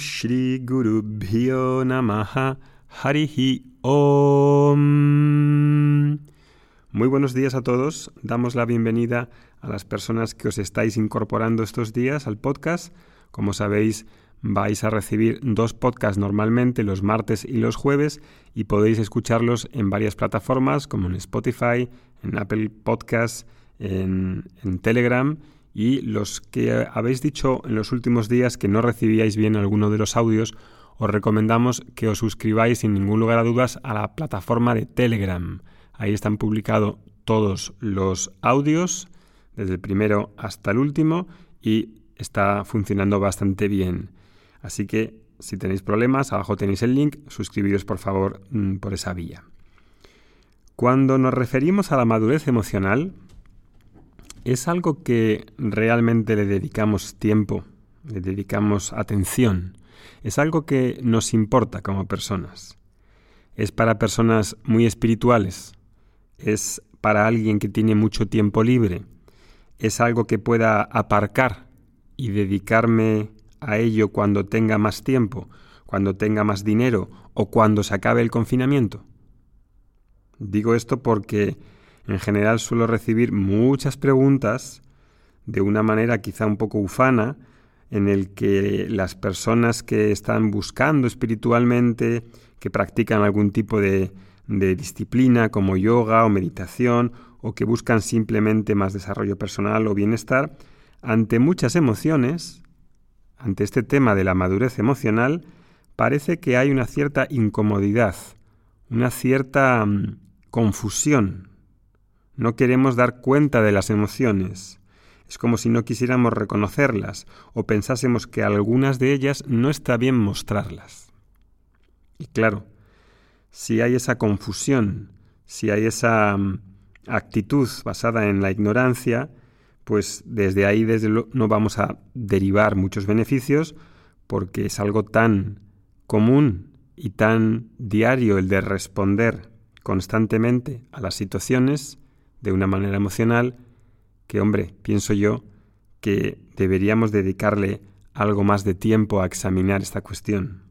Shri Guru Bhyo Namaha Harihi Om. Muy buenos días a todos. Damos la bienvenida a las personas que os estáis incorporando estos días al podcast. Como sabéis, vais a recibir dos podcasts normalmente los martes y los jueves y podéis escucharlos en varias plataformas como en Spotify, en Apple Podcasts, en, en Telegram y los que habéis dicho en los últimos días que no recibíais bien alguno de los audios, os recomendamos que os suscribáis sin ningún lugar a dudas a la plataforma de Telegram. Ahí están publicados todos los audios, desde el primero hasta el último, y está funcionando bastante bien. Así que si tenéis problemas, abajo tenéis el link, suscribiros por favor mm, por esa vía. Cuando nos referimos a la madurez emocional, es algo que realmente le dedicamos tiempo, le dedicamos atención, es algo que nos importa como personas. Es para personas muy espirituales, es para alguien que tiene mucho tiempo libre, es algo que pueda aparcar y dedicarme a ello cuando tenga más tiempo, cuando tenga más dinero o cuando se acabe el confinamiento. Digo esto porque en general suelo recibir muchas preguntas de una manera quizá un poco ufana, en el que las personas que están buscando espiritualmente, que practican algún tipo de, de disciplina como yoga o meditación, o que buscan simplemente más desarrollo personal o bienestar, ante muchas emociones, ante este tema de la madurez emocional, parece que hay una cierta incomodidad, una cierta mm, confusión no queremos dar cuenta de las emociones. Es como si no quisiéramos reconocerlas o pensásemos que algunas de ellas no está bien mostrarlas. Y claro, si hay esa confusión, si hay esa mm, actitud basada en la ignorancia, pues desde ahí desde no vamos a derivar muchos beneficios porque es algo tan común y tan diario el de responder constantemente a las situaciones de una manera emocional que, hombre, pienso yo que deberíamos dedicarle algo más de tiempo a examinar esta cuestión.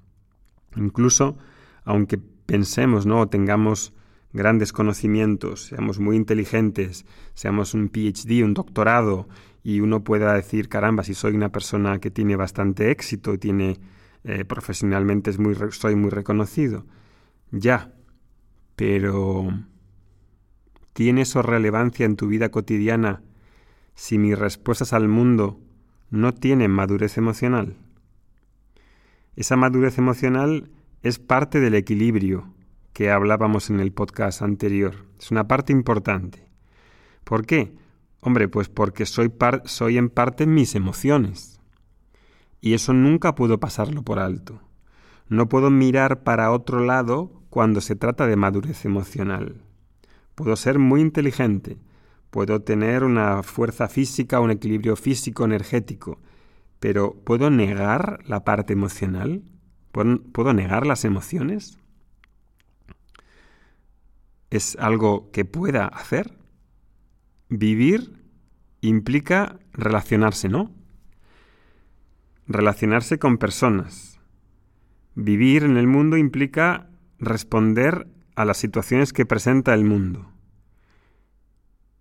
Incluso, aunque pensemos, ¿no? o tengamos grandes conocimientos, seamos muy inteligentes, seamos un PhD, un doctorado, y uno pueda decir, caramba, si soy una persona que tiene bastante éxito tiene eh, profesionalmente es muy, soy muy reconocido. Ya, pero ¿Tiene eso relevancia en tu vida cotidiana si mis respuestas al mundo no tienen madurez emocional? Esa madurez emocional es parte del equilibrio que hablábamos en el podcast anterior. Es una parte importante. ¿Por qué? Hombre, pues porque soy, soy en parte mis emociones. Y eso nunca puedo pasarlo por alto. No puedo mirar para otro lado cuando se trata de madurez emocional. Puedo ser muy inteligente, puedo tener una fuerza física, un equilibrio físico, energético, pero ¿puedo negar la parte emocional? ¿Puedo, negar las emociones? ¿Es algo que pueda hacer? Vivir implica relacionarse, ¿no? Relacionarse con personas. Vivir en el mundo implica responder a las situaciones que presenta el mundo.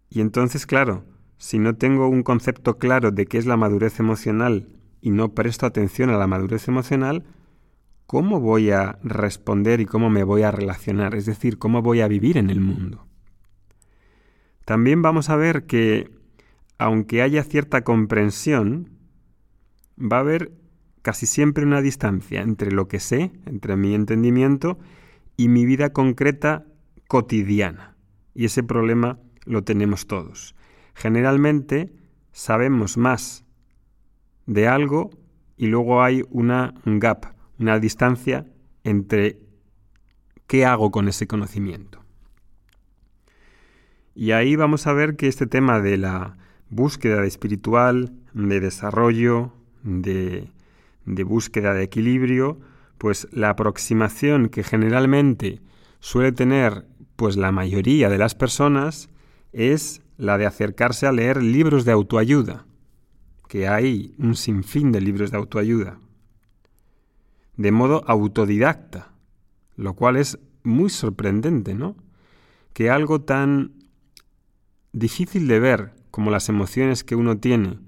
Y entonces, claro, si no tengo un concepto claro de qué es la madurez emocional y no presto atención a la madurez emocional, ¿cómo voy a responder y cómo me voy a relacionar? Es decir, ¿cómo voy a vivir en el mundo? También vamos a ver que, aunque haya cierta comprensión, va a haber casi siempre una distancia entre lo que sé, entre mi entendimiento, y mi vida concreta cotidiana. Y ese problema lo tenemos todos. Generalmente sabemos más de algo y luego hay una gap, una distancia entre qué hago con ese conocimiento. Y ahí vamos a ver que este tema de la búsqueda de espiritual, de desarrollo, de, de búsqueda de equilibrio, pues la aproximación que generalmente suele tener pues la mayoría de las personas es la de acercarse a leer libros de autoayuda, que hay un sinfín de libros de autoayuda. de modo autodidacta, lo cual es muy sorprendente, ¿no? Que algo tan difícil de ver como las emociones que uno tiene,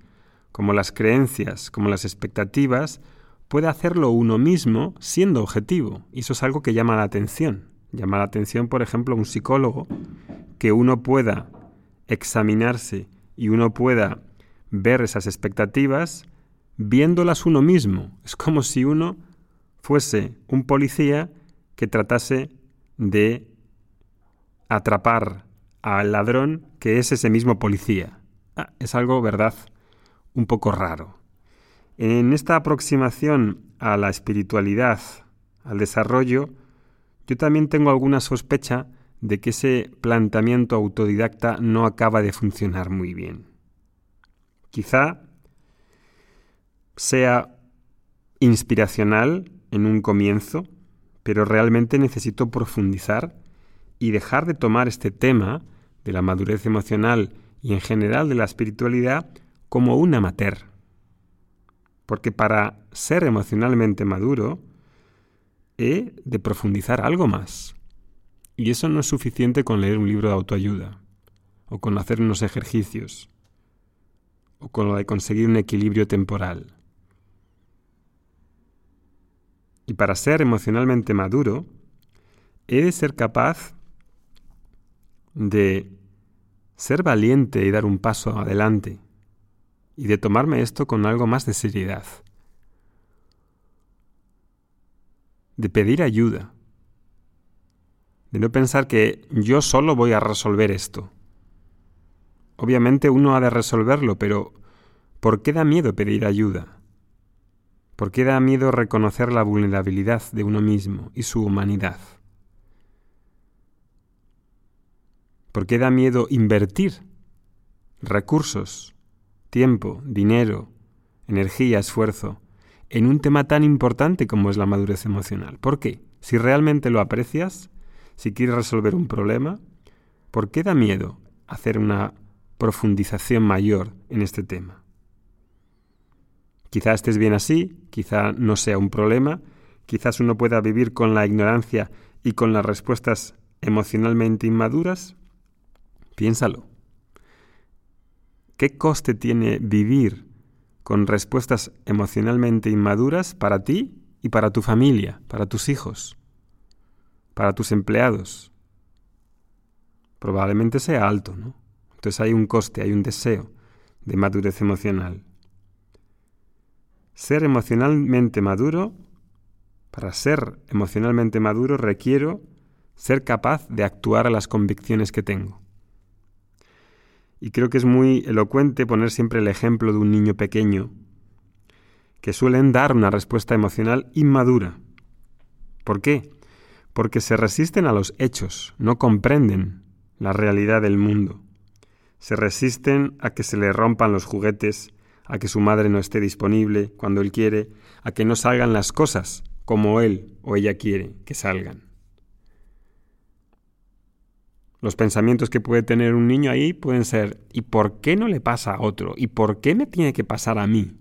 como las creencias, como las expectativas, puede hacerlo uno mismo siendo objetivo. Y eso es algo que llama la atención. Llama la atención, por ejemplo, un psicólogo, que uno pueda examinarse y uno pueda ver esas expectativas viéndolas uno mismo. Es como si uno fuese un policía que tratase de atrapar al ladrón que es ese mismo policía. Ah, es algo, ¿verdad?, un poco raro. En esta aproximación a la espiritualidad, al desarrollo, yo también tengo alguna sospecha de que ese planteamiento autodidacta no acaba de funcionar muy bien. Quizá sea inspiracional en un comienzo, pero realmente necesito profundizar y dejar de tomar este tema de la madurez emocional y en general de la espiritualidad como un amateur. Porque para ser emocionalmente maduro he de profundizar algo más. Y eso no es suficiente con leer un libro de autoayuda, o con hacer unos ejercicios, o con lo de conseguir un equilibrio temporal. Y para ser emocionalmente maduro, he de ser capaz de ser valiente y dar un paso adelante, y de tomarme esto con algo más de seriedad, de pedir ayuda, de no pensar que yo solo voy a resolver esto. Obviamente uno ha de resolverlo, pero ¿por qué da miedo pedir ayuda? ¿Por qué da miedo reconocer la vulnerabilidad de uno mismo y su humanidad? ¿Por qué da miedo invertir recursos, tiempo, dinero, energía, esfuerzo en un tema tan importante como es la madurez emocional? ¿Por qué? Si realmente lo aprecias, si quieres resolver un problema, ¿por qué da miedo hacer una profundización mayor en este tema? Quizá estés bien así, quizá no sea un problema, quizás uno pueda vivir con la ignorancia y con las respuestas emocionalmente inmaduras, Piénsalo. ¿Qué coste tiene vivir con respuestas emocionalmente inmaduras para ti y para tu familia, para tus hijos, para tus empleados? Probablemente sea alto, ¿no? Entonces hay un coste, hay un deseo de madurez emocional. Ser emocionalmente maduro, para ser emocionalmente maduro requiero ser capaz de actuar a las convicciones que tengo. Y creo que es muy elocuente poner siempre el ejemplo de un niño pequeño, que suelen dar una respuesta emocional inmadura. ¿Por qué? Porque se resisten a los hechos, no comprenden la realidad del mundo. Se resisten a que se le rompan los juguetes, a que su madre no esté disponible cuando él quiere, a que no salgan las cosas como él o ella quiere que salgan. Los pensamientos que puede tener un niño ahí pueden ser ¿y por qué no le pasa a otro? ¿Y por qué me tiene que pasar a mí?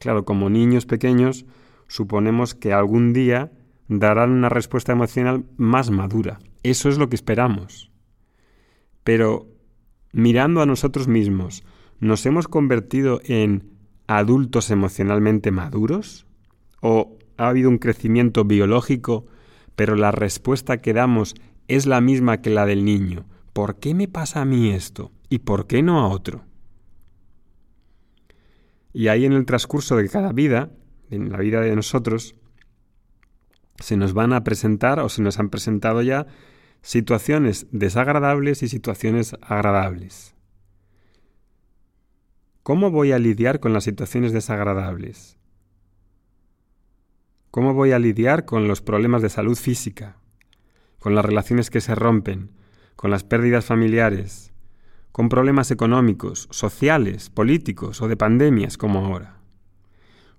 Claro, como niños pequeños, suponemos que algún día darán una respuesta emocional más madura. Eso es lo que esperamos. Pero mirando a nosotros mismos, ¿nos hemos convertido en adultos emocionalmente maduros? ¿O ha habido un crecimiento biológico, pero la respuesta que damos es la misma que la del niño. ¿Por qué me pasa a mí esto? ¿Y por qué no a otro? Y ahí en el transcurso de cada vida, en la vida de nosotros, se nos van a presentar o se nos han presentado ya situaciones desagradables y situaciones agradables. ¿Cómo voy a lidiar con las situaciones desagradables? ¿Cómo voy a lidiar con los problemas de salud física? Con las relaciones que se rompen, con las pérdidas familiares, con problemas económicos, sociales, políticos o de pandemias como ahora.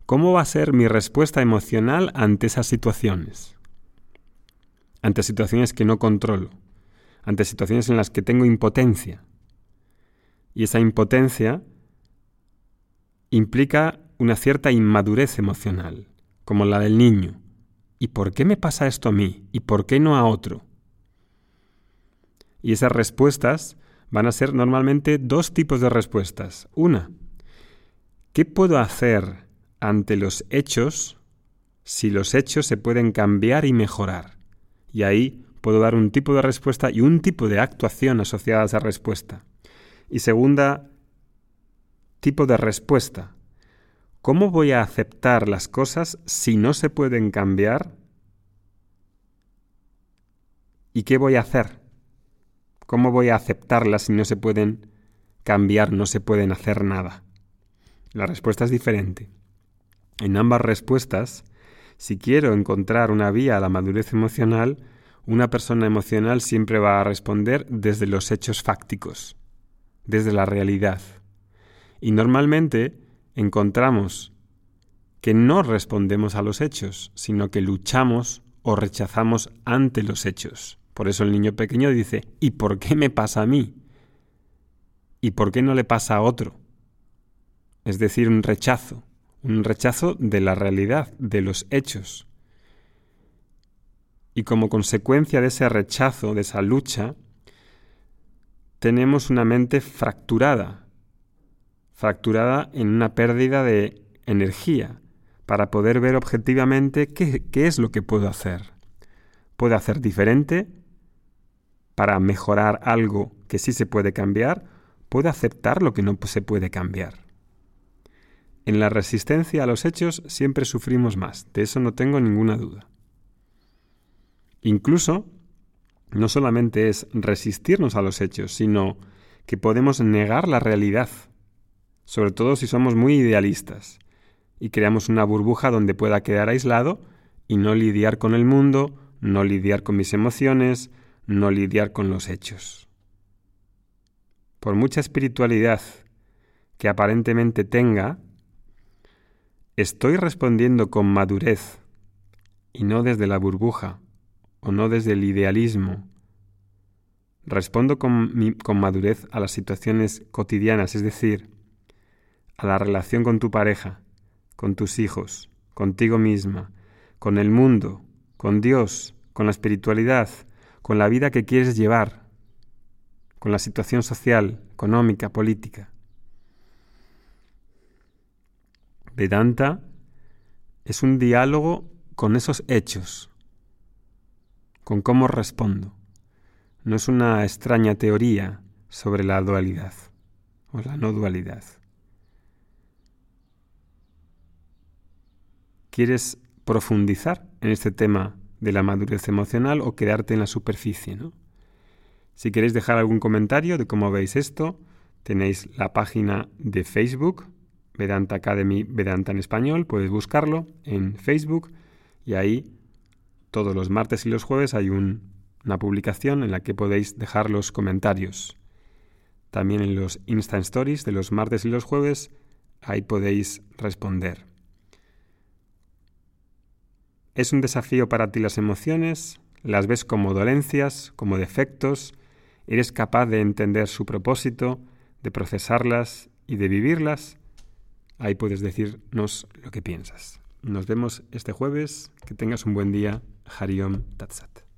¿Cómo va a ser mi respuesta emocional ante esas situaciones? Ante situaciones que no controlo, ante situaciones en las que tengo impotencia. Y esa impotencia implica una cierta inmadurez emocional. como la del niño. ¿Y por qué me pasa esto a mí? ¿Y por qué no a otro? Y esas respuestas van a ser normalmente dos tipos de respuestas. Una, ¿qué puedo hacer ante los hechos si los hechos se pueden cambiar y mejorar? Y ahí puedo dar un tipo de respuesta y un tipo de actuación asociada a esa respuesta. Y segunda, tipo de respuesta. ¿Cómo voy a aceptar las cosas si no se pueden cambiar? ¿Y qué voy a hacer? ¿Cómo voy a aceptarlas si no se pueden cambiar, no se pueden hacer nada? La respuesta es diferente. En ambas respuestas, si quiero encontrar una vía a la madurez emocional, una persona emocional siempre va a responder desde los hechos fácticos, desde la realidad. Y normalmente encontramos que no respondemos a los hechos, sino que luchamos o rechazamos ante los hechos. Por eso el niño pequeño dice, ¿y por qué me pasa a mí? ¿Y por qué no le pasa a otro? Es decir, un rechazo, un rechazo de la realidad, de los hechos. Y como consecuencia de ese rechazo, de esa lucha, tenemos una mente fracturada, fracturada en una pérdida de energía, para poder ver objetivamente qué, qué es lo que puedo hacer. ¿Puedo hacer diferente para mejorar algo que sí se puede cambiar? ¿Puedo aceptar lo que no se puede cambiar? En la resistencia a los hechos siempre sufrimos más, de eso no tengo ninguna duda. Incluso, no solamente es resistirnos a los hechos, sino que podemos negar la realidad, sobre todo si somos muy idealistas y creamos una burbuja donde pueda quedar aislado y no lidiar con el mundo, no lidiar con mis emociones, no lidiar con los hechos. Por mucha espiritualidad que aparentemente tenga, estoy respondiendo con madurez y no desde la burbuja o no desde el idealismo. Respondo con, con, madurez a las situaciones cotidianas, es decir, a la relación con tu pareja, con tus hijos, contigo misma, con el mundo, con Dios, con la espiritualidad, con la vida que quieres llevar, con la situación social, económica, política. Vedanta es un diálogo con esos hechos, con cómo respondo. No es una extraña teoría sobre la dualidad o la no dualidad. ¿Quieres profundizar en este tema de la madurez emocional o quedarte en la superficie? Si queréis dejar algún comentario de cómo veis esto, tenéis la página de Facebook, Vedanta Academy Vedanta en español, puedes buscarlo en Facebook y ahí todos los martes y los jueves hay una publicación en la que podéis dejar los comentarios. También en los Instant Stories de los martes y los jueves, ahí podéis responder. ¿Es un desafío para ti las emociones? ¿Las ves como dolencias, como defectos? ¿Eres capaz de entender su propósito, de procesarlas y de vivirlas? Ahí puedes decirnos lo que piensas. Nos vemos este jueves. Que tengas un buen día. Hariom Tatsat.